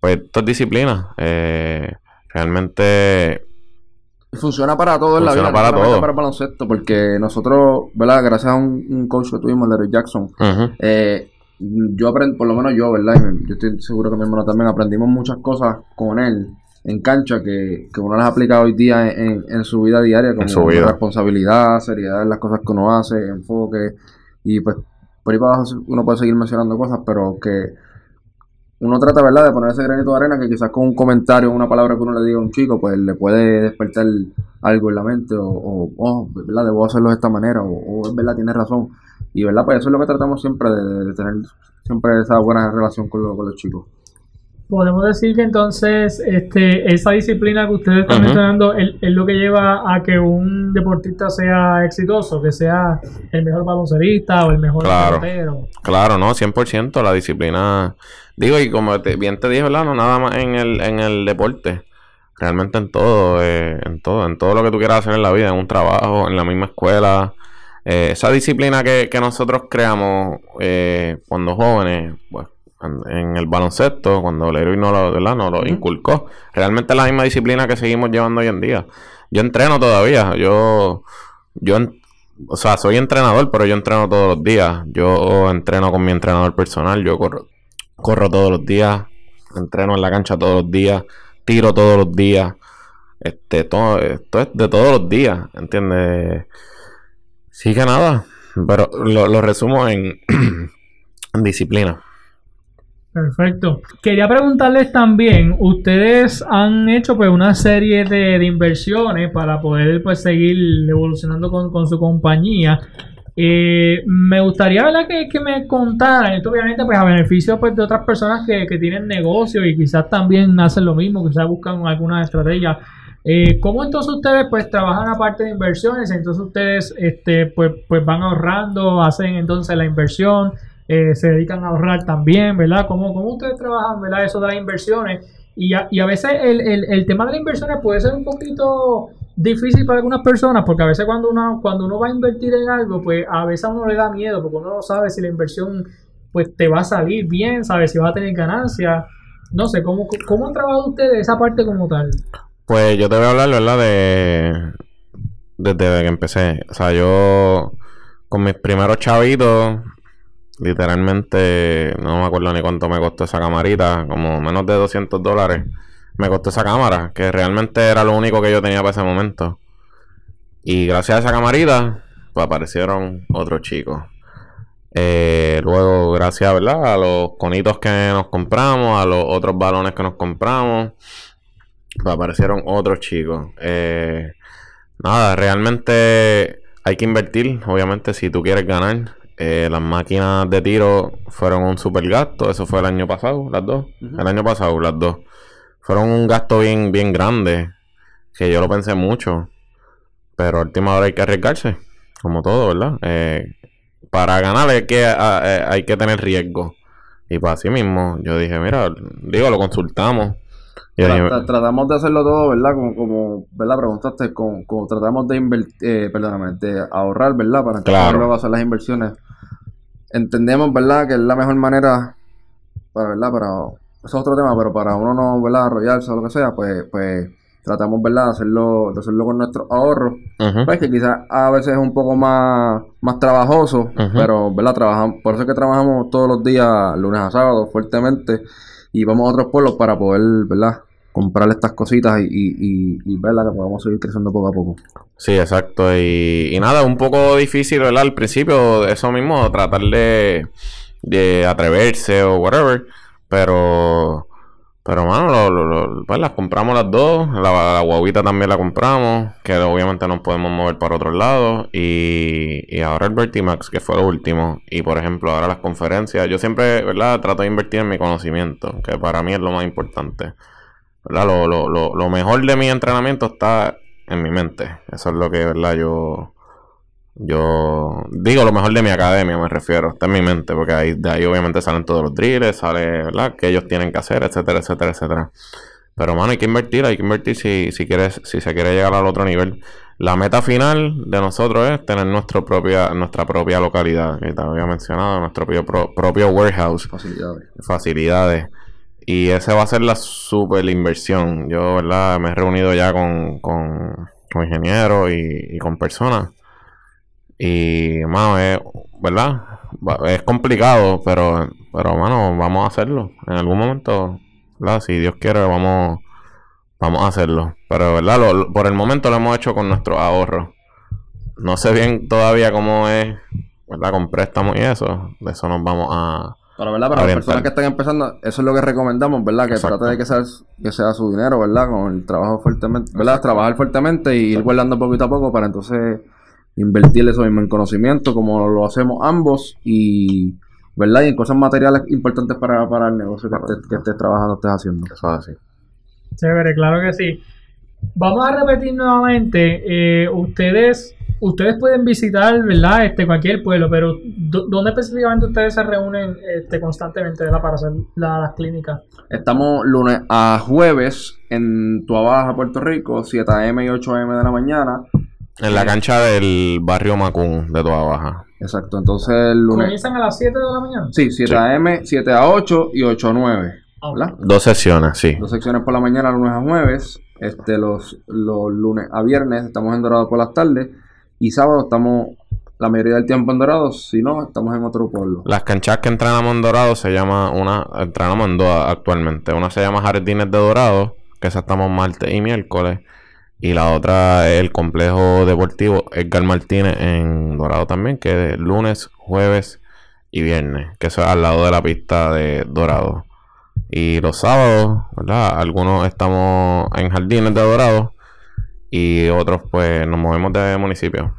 Pues esto es disciplina. Eh, realmente Funciona para todo en la vida. para todo. Para el baloncesto, porque nosotros, ¿verdad? Gracias a un, coach que tuvimos, Larry Jackson, eh, yo aprendí, por lo menos yo, ¿verdad? yo estoy seguro que mi hermano también aprendimos muchas cosas con él en cancha que, que uno las aplica hoy día en, en, su vida diaria, como responsabilidad, seriedad en las cosas que uno hace, enfoque, y pues por ahí para abajo uno puede seguir mencionando cosas, pero que uno trata, ¿verdad?, de poner ese granito de arena que quizás con un comentario, una palabra que uno le diga a un chico, pues le puede despertar algo en la mente, o, o oh, ¿verdad?, debo hacerlo de esta manera, o, o es verdad, tiene razón. Y, ¿verdad?, pues eso es lo que tratamos siempre de, tener siempre esa buena relación con, con los chicos. Podemos decir que entonces este, esa disciplina que ustedes están mencionando es, lo que lleva a que un deportista sea exitoso, que sea el mejor baloncerista o el mejor claro, Claro, no, 100% la disciplina. Digo, y como bien te dije, ¿verdad? No nada más en el, en el deporte, realmente en todo, eh, en todo, en todo lo que tú quieras hacer en la vida, en un trabajo, en la misma escuela. Eh, esa disciplina que, que nosotros creamos eh, cuando jóvenes, pues en, el baloncesto, cuando Leroy no lo, ¿verdad? no lo inculcó. Realmente es la misma disciplina que seguimos llevando hoy en día. Yo entreno todavía, yo, yo, o sea, soy entrenador, pero yo entreno todos los días. Yo entreno con mi entrenador personal, yo corro, corro todos los días, entreno en la cancha todos los días, tiro todos los días. Este, todo, esto es de todos los días, ¿entiendes? Sí que nada, pero lo, lo resumo en, en disciplina. Perfecto. Quería preguntarles también, ustedes han hecho pues una serie de, inversiones para poder pues seguir evolucionando con, su compañía. Eh, me gustaría Que, que, me contaran, esto obviamente pues a beneficio pues de otras personas que, tienen negocios y quizás también hacen lo mismo, quizás buscan alguna estrategia. Eh, ¿Cómo entonces ustedes pues trabajan aparte de inversiones? Entonces ustedes este, pues, pues van ahorrando, hacen entonces la inversión. Eh, se dedican a ahorrar también, ¿verdad? ¿Cómo, ustedes trabajan, ¿verdad? Eso de las inversiones. Y a, y a veces el, el, tema de las inversiones puede ser un poquito difícil para algunas personas, porque a veces cuando uno, cuando uno va a invertir en algo, pues a veces a uno le da miedo, porque uno no sabe si la inversión pues te va a salir bien, sabe si va a tener ganancias. No sé, ¿cómo, cómo han trabajado ustedes esa parte como tal? Pues yo te voy a hablar, ¿verdad? De... Desde que empecé. O sea, yo con mis primeros chavitos Literalmente, no me acuerdo ni cuánto me costó esa camarita, como menos de 200 dólares. Me costó esa cámara, que realmente era lo único que yo tenía para ese momento. Y gracias a esa camarita, pues aparecieron otros chicos. Eh, luego, gracias ¿verdad? a los conitos que nos compramos, a los otros balones que nos compramos, pues aparecieron otros chicos. Eh, nada, realmente hay que invertir, obviamente, si tú quieres ganar. Eh, las máquinas de tiro fueron un super gasto. Eso fue el año pasado, las dos. El año pasado, las dos. Fueron un gasto bien, bien grande. Que yo lo pensé mucho. Pero a última hora hay que arriesgarse. Como todo, ¿verdad? Eh, para ganar hay que, eh, hay que tener riesgo. Y para así mismo, yo dije, mira, digo, lo consultamos. Tratamos de hacerlo todo, ¿verdad? Como, como ¿verdad? Preguntaste, como, tratamos de invertir, perdóname, de ahorrar, ¿verdad? Para claro. luego hacer las inversiones entendemos, ¿verdad? Que es la mejor manera para, ¿verdad? Para, eso es otro tema, pero para uno no, ¿verdad? Arrollarse o lo que sea, pues, pues tratamos, ¿verdad? De hacerlo, de hacerlo con nuestros ahorros. Pues que quizás a veces es un poco más, más trabajoso, pero, ¿verdad? Trabajamos, por eso es que trabajamos todos los días, lunes a sábado, fuertemente, y vamos a otros pueblos para poder, ¿verdad? comprar estas cositas y, y, y, verla que podamos seguir creciendo poco a poco. Sí, exacto. Y, y nada, un poco difícil, ¿verdad? Al principio, eso mismo, tratar de, de atreverse o whatever. Pero, pero bueno, lo, pues las compramos las dos. La, guaguita también la compramos, que obviamente no podemos mover para otro lado. Y, y ahora el Vertimax, que fue lo último. Y por ejemplo, ahora las conferencias. Yo siempre, ¿verdad? Trato de invertir en mi conocimiento, que para mí es lo más importante. Lo, lo, lo, mejor de mi entrenamiento está en mi mente. Eso es lo que, ¿verdad? Yo, Yo digo lo mejor de mi academia, me refiero, está en mi mente, porque ahí, de ahí obviamente salen todos los drills, sale, ¿verdad? Que ellos tienen que hacer, etcétera, etcétera, etcétera. Pero, mano, hay que invertir, hay que invertir si, si, quieres, si se quiere llegar al otro nivel. La meta final de nosotros es tener nuestro propia, nuestra propia localidad, que te había mencionado, nuestro propio, propio warehouse. Facilidades. Facilidades. Y esa va a ser la super inversión. Yo, ¿verdad? Me he reunido ya con, con, con ingenieros y, y con personas. Y, mano, es, ¿verdad? Es complicado, pero, pero, mano, vamos a hacerlo. En algún momento, ¿verdad? Si Dios quiere, vamos, vamos a hacerlo. Pero, ¿verdad? Lo- lo- por el momento lo hemos hecho con nuestros ahorros. No sé bien todavía cómo es, ¿verdad? Con préstamos y eso. De eso nos vamos a... Pero, ¿verdad? Para las personas que están empezando, eso es lo que recomendamos, ¿verdad? Que Exacto. trate de que sea, que sea su dinero, ¿verdad? Con el trabajo fuertemente, ¿verdad? Trabajar fuertemente y ir guardando poquito a poco para entonces invertir eso mismo en conocimiento, como lo hacemos ambos, y, ¿verdad? Y en cosas materiales importantes para, para el negocio que estés, que estés trabajando, estés haciendo. Eso es así. Chévere, claro que sí. Vamos a repetir nuevamente. eh, ustedes, ustedes pueden visitar, ¿verdad? Este, cualquier pueblo, pero ¿dó- ¿dónde específicamente ustedes se reúnen este, constantemente ¿verdad? para hacer la- las clínicas? Estamos lunes a jueves en Tuabaja, Puerto Rico, 7 a.m. y 8 a.m. de la mañana. En la cancha del barrio Macún de Toda Baja. Exacto, entonces el lunes... ¿Comienzan a las 7 de la mañana? Sí, 7 Sí. a.m., 7 a 8 y 8 a 9. Ah. ¿Verdad? Dos sesiones, sí. Dos secciones por la mañana, lunes a jueves. Este, los, los lunes a viernes estamos en Dorado por las tardes. Y sábado estamos la mayoría del tiempo en Dorado. Si no, estamos en otro pueblo. Las canchas que entrenamos en Dorado se llama una, entrenamos en dos actualmente. Una se llama Jardines de Dorado, que esa estamos martes y miércoles. Y la otra es el complejo deportivo Edgar Martínez en Dorado también, que es lunes, jueves y viernes, que eso es al lado de la pista de Dorado. Y los sábados. Algunos estamos en Jardines de Dorado y otros pues nos movemos de municipio.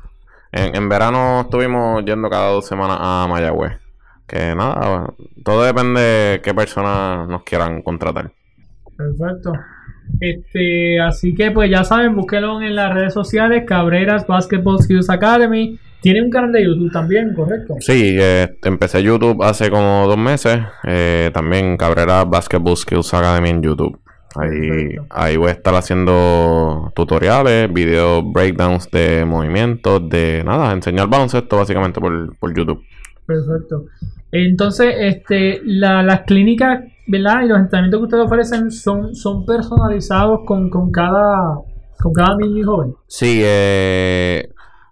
En, en verano estuvimos yendo cada dos semanas a Mayagüez. Que nada, todo depende de qué personas nos quieran contratar. Perfecto. Este, así que pues ya saben, búsquenlo en las redes sociales, Cabreras Basketball Skills Academy. Tiene un canal de YouTube también, ¿correcto? Sí, eh, empecé YouTube hace como dos meses. eh, también Cabrera Basketball Skills Academy en YouTube. Ahí, ahí voy a estar haciendo tutoriales, videos, breakdowns de movimientos, de nada, enseñar baloncesto básicamente por, por YouTube. Perfecto. Entonces, este, la- las clínicas, ¿verdad? Y los entrenamientos que ustedes ofrecen son, son personalizados con, con cada con cada niño joven. Sí, eh,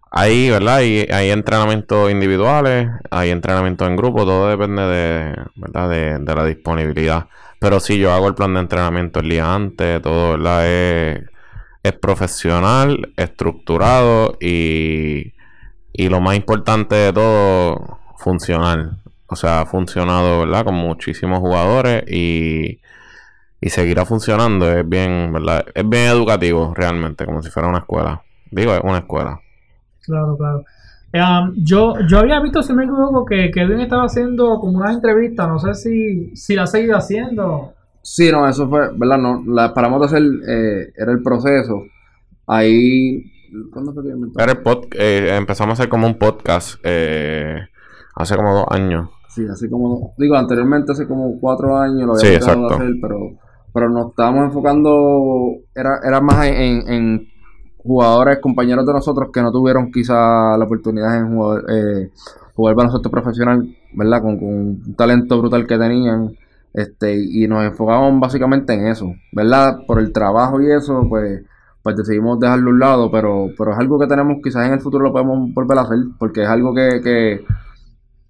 hay, ¿verdad? Hay, hay entrenamientos individuales, hay entrenamientos en grupo, todo depende de, ¿verdad? De, de la disponibilidad. Pero sí, yo hago el plan de entrenamiento el día antes, todo, ¿verdad? Es, es profesional, estructurado y, y lo más importante de todo, funcional. O sea, ha funcionado, ¿verdad? Con muchísimos jugadores y, y seguirá funcionando. Es bien, ¿verdad? Es bien educativo realmente, como si fuera una escuela. Digo, es una escuela. Claro, claro. Um, yo, yo había visto, si no me equivoco, que Kevin estaba haciendo como unas entrevistas. No sé si, si la ha seguido haciendo. Sí, no, eso fue, ¿verdad? No, la paramos de hacer, eh, era el proceso. Ahí, ¿cuándo fue que? Era el pod- eh, empezamos a hacer como un podcast eh, hace como dos años. Sí, así como, digo, anteriormente hace como cuatro años lo Sí, habíamos dejado de hacer, pero, pero nos estábamos enfocando, era, era más en, en jugadores, compañeros de nosotros que no tuvieron quizá la oportunidad en jugar, eh, jugar baloncesto profesional, ¿verdad? Con, con un talento brutal que tenían, este, y nos enfocábamos básicamente en eso, ¿verdad? Por el trabajo y eso, pues, pues decidimos dejarlo a un lado, pero, pero es algo que tenemos, quizás en el futuro lo podemos volver a hacer, porque es algo que, que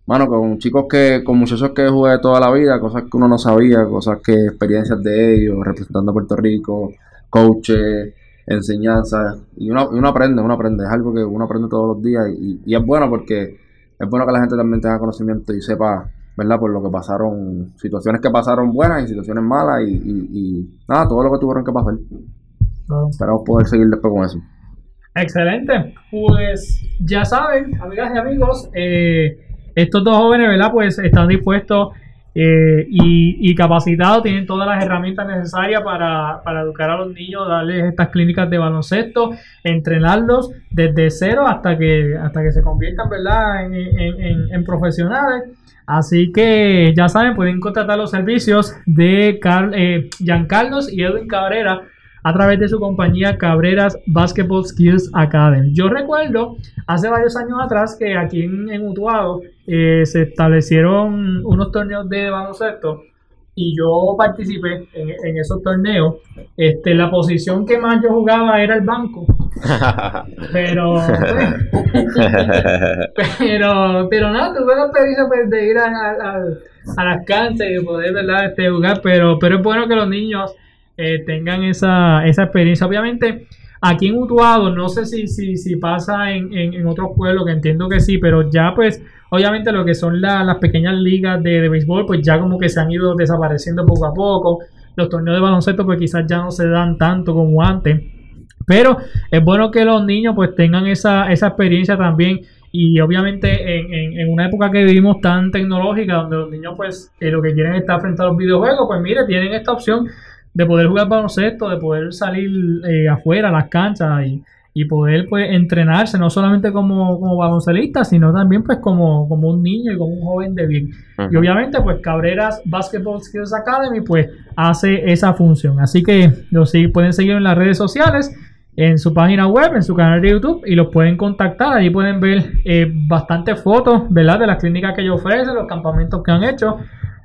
Mano, con chicos que, con muchachos que jugué toda la vida, cosas que uno no sabía, cosas que, experiencias de ellos, representando a Puerto Rico, coaches, enseñanzas, y uno, y uno aprende, uno aprende, es algo que uno aprende todos los días, y, y es bueno porque es bueno que la gente también tenga conocimiento y sepa, ¿verdad? Por lo que pasaron, situaciones que pasaron buenas y situaciones malas, y, y, y nada, todo lo que tuvieron que pasar. Claro. Esperamos poder seguir después con eso. Excelente. Pues ya saben, amigas y amigos, eh, estos dos jóvenes, ¿verdad? Pues están dispuestos eh, y, capacitados, tienen todas las herramientas necesarias para, para educar a los niños, darles estas clínicas de baloncesto, entrenarlos desde cero hasta que, hasta que se conviertan ¿verdad? En, profesionales. Así que ya saben, pueden contratar los servicios de eh, Giancarlos y Edwin Cabrera a través de su compañía Cabreras Basketball Skills Academy. Yo recuerdo hace varios años atrás que aquí en, en Utuado eh, se establecieron unos torneos de baloncesto y yo participé en, en esos torneos. Este, la posición que más yo jugaba era el banco, pero pero pero nada, tuve la experiencia pues, de ir a, a- a las canchas y de poder ¿verdad? Este, jugar, pero pero es bueno que los niños eh, tengan esa, esa experiencia. Obviamente, aquí en Utuado, no sé si, si, si pasa en, en, en otros pueblos, que entiendo que sí, pero ya pues, obviamente lo que son la- las pequeñas ligas de, béisbol, pues ya como que se han ido desapareciendo poco a poco. Los torneos de baloncesto, pues quizás ya no se dan tanto como antes. Pero es bueno que los niños pues tengan esa, esa experiencia también. Y obviamente en, en- en una época que vivimos tan tecnológica, donde los niños pues eh, lo que quieren es estar frente a los videojuegos, pues mire, tienen esta opción de poder jugar baloncesto, de poder salir eh, afuera a las canchas y, y poder pues entrenarse, no solamente como, como baloncelista, sino también pues como, como un niño y como un joven de bien. Y obviamente pues Cabreras Basketball Skills Academy pues hace esa función. Así que los sí, pueden seguir en las redes sociales, en su página web, en su canal de YouTube y los pueden contactar. Allí pueden ver eh, bastantes fotos, ¿verdad? De las clínicas que ellos ofrecen, los campamentos que han hecho.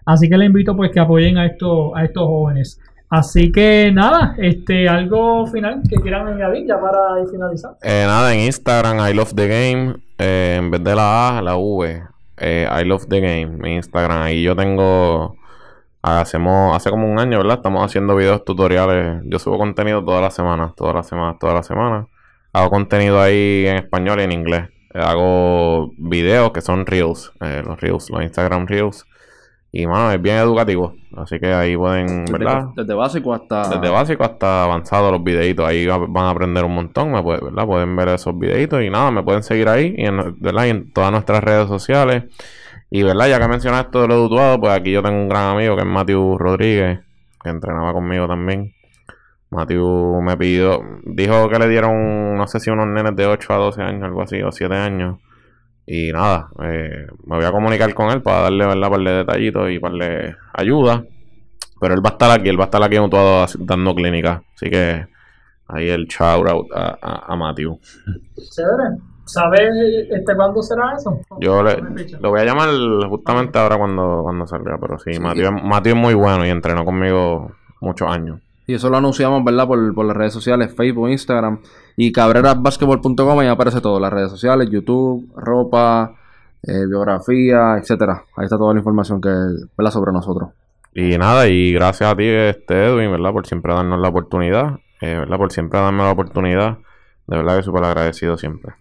Así que les invito pues que apoyen a estos, a estos jóvenes. Así que nada, este, algo final que quieran añadir ya para finalizar. Eh, nada, en Instagram, I love the game. eh, en vez de la A, la V. eh, I love the game. Mi Instagram. Ahí yo tengo. Hacemos, hace como un año, ¿verdad? Estamos haciendo videos tutoriales. Yo subo contenido todas las semanas, todas las semanas, todas las semanas. Hago contenido ahí en español y en inglés. Hago videos que son reels, eh, los reels, los Instagram reels. Y mano, es bien educativo. Así que ahí pueden, ¿verdad? Desde, desde básico hasta. Desde básico hasta avanzado los videitos. Ahí va- van a aprender un montón, me puede- ¿verdad? Pueden ver esos videitos y nada, me pueden seguir ahí y en, ¿verdad? y en todas nuestras redes sociales. Y verdad, ya que mencionaste esto de lo dutuado, pues aquí yo tengo un gran amigo que es Matthew Rodríguez, que entrenaba conmigo también. Matthew me pidió, dijo que le dieron, no sé si unos nenes de 8 a 12 años, algo así, o 7 años. Y nada, eh, me voy a comunicar con él para darle, ¿verdad? Para darle detallitos y para darle ayuda. Pero él va a estar aquí, él va a estar aquí en Utuado dando clínica. Así que ahí el shout out a, a, a Matthew. Chévere. ¿Sabes este, cuándo será eso? Yo le, lo voy a llamar justamente ahora cuando, cuando salga. Pero sí, Sí. Es muy bueno y entrenó conmigo muchos años. Y eso lo anunciamos, ¿verdad? Por, las redes sociales, Facebook, Instagram. Y cabrerasbasketball.com, ahí aparece todo. Las redes sociales, YouTube, ropa, eh, biografía, etcétera. Ahí está toda la información que, ¿verdad? Sobre nosotros. Y nada, y gracias a ti, este Edwin, ¿verdad? Por siempre darnos la oportunidad. eh, ¿Verdad? Por siempre darme la oportunidad. De verdad que súper agradecido siempre.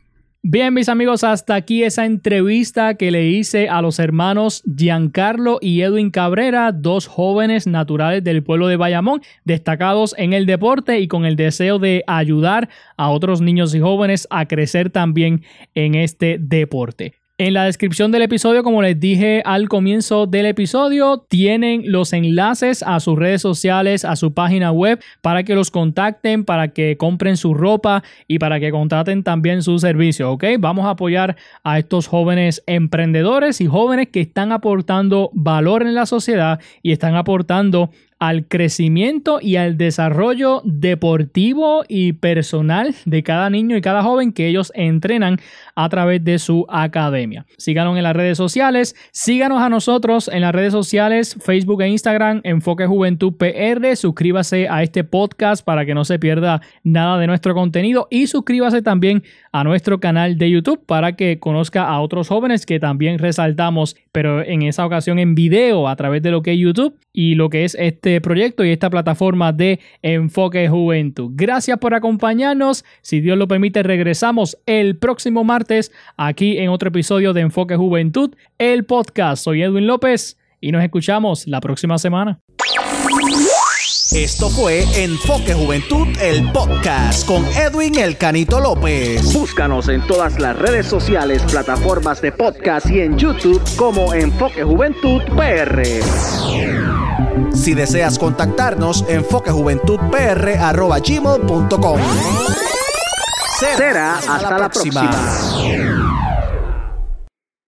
Bien, mis amigos, hasta aquí esa entrevista que le hice a los hermanos Giancarlo y Edwin Cabrera, dos jóvenes naturales del pueblo de Bayamón, destacados en el deporte y con el deseo de ayudar a otros niños y jóvenes a crecer también en este deporte. En la descripción del episodio, como les dije al comienzo del episodio, tienen los enlaces a sus redes sociales, a su página web, para que los contacten, para que compren su ropa y para que contraten también su servicio, ¿ok? Vamos a apoyar a estos jóvenes emprendedores y jóvenes que están aportando valor en la sociedad y están aportando al crecimiento y al desarrollo deportivo y personal de cada niño y cada joven que ellos entrenan a través de su academia. Síganos en las redes sociales, síganos a nosotros en las redes sociales, Facebook e Instagram, Enfoque Juventud PR, suscríbase a este podcast para que no se pierda nada de nuestro contenido y suscríbase también a nuestro canal de YouTube para que conozca a otros jóvenes que también resaltamos, pero en esa ocasión en video a través de lo que es YouTube y lo que es este este proyecto y esta plataforma de Enfoque Juventud. Gracias por acompañarnos. Si Dios lo permite, regresamos el próximo martes aquí en otro episodio de Enfoque Juventud, el podcast. Soy Edwin López y nos escuchamos la próxima semana. Esto fue Enfoque Juventud, el podcast con Edwin El Canito López. Búscanos en todas las redes sociales, plataformas de podcast y en YouTube como Enfoque Juventud PR. Si deseas contactarnos, enfoquejuventudpr.gmail.com Será hasta, la próxima.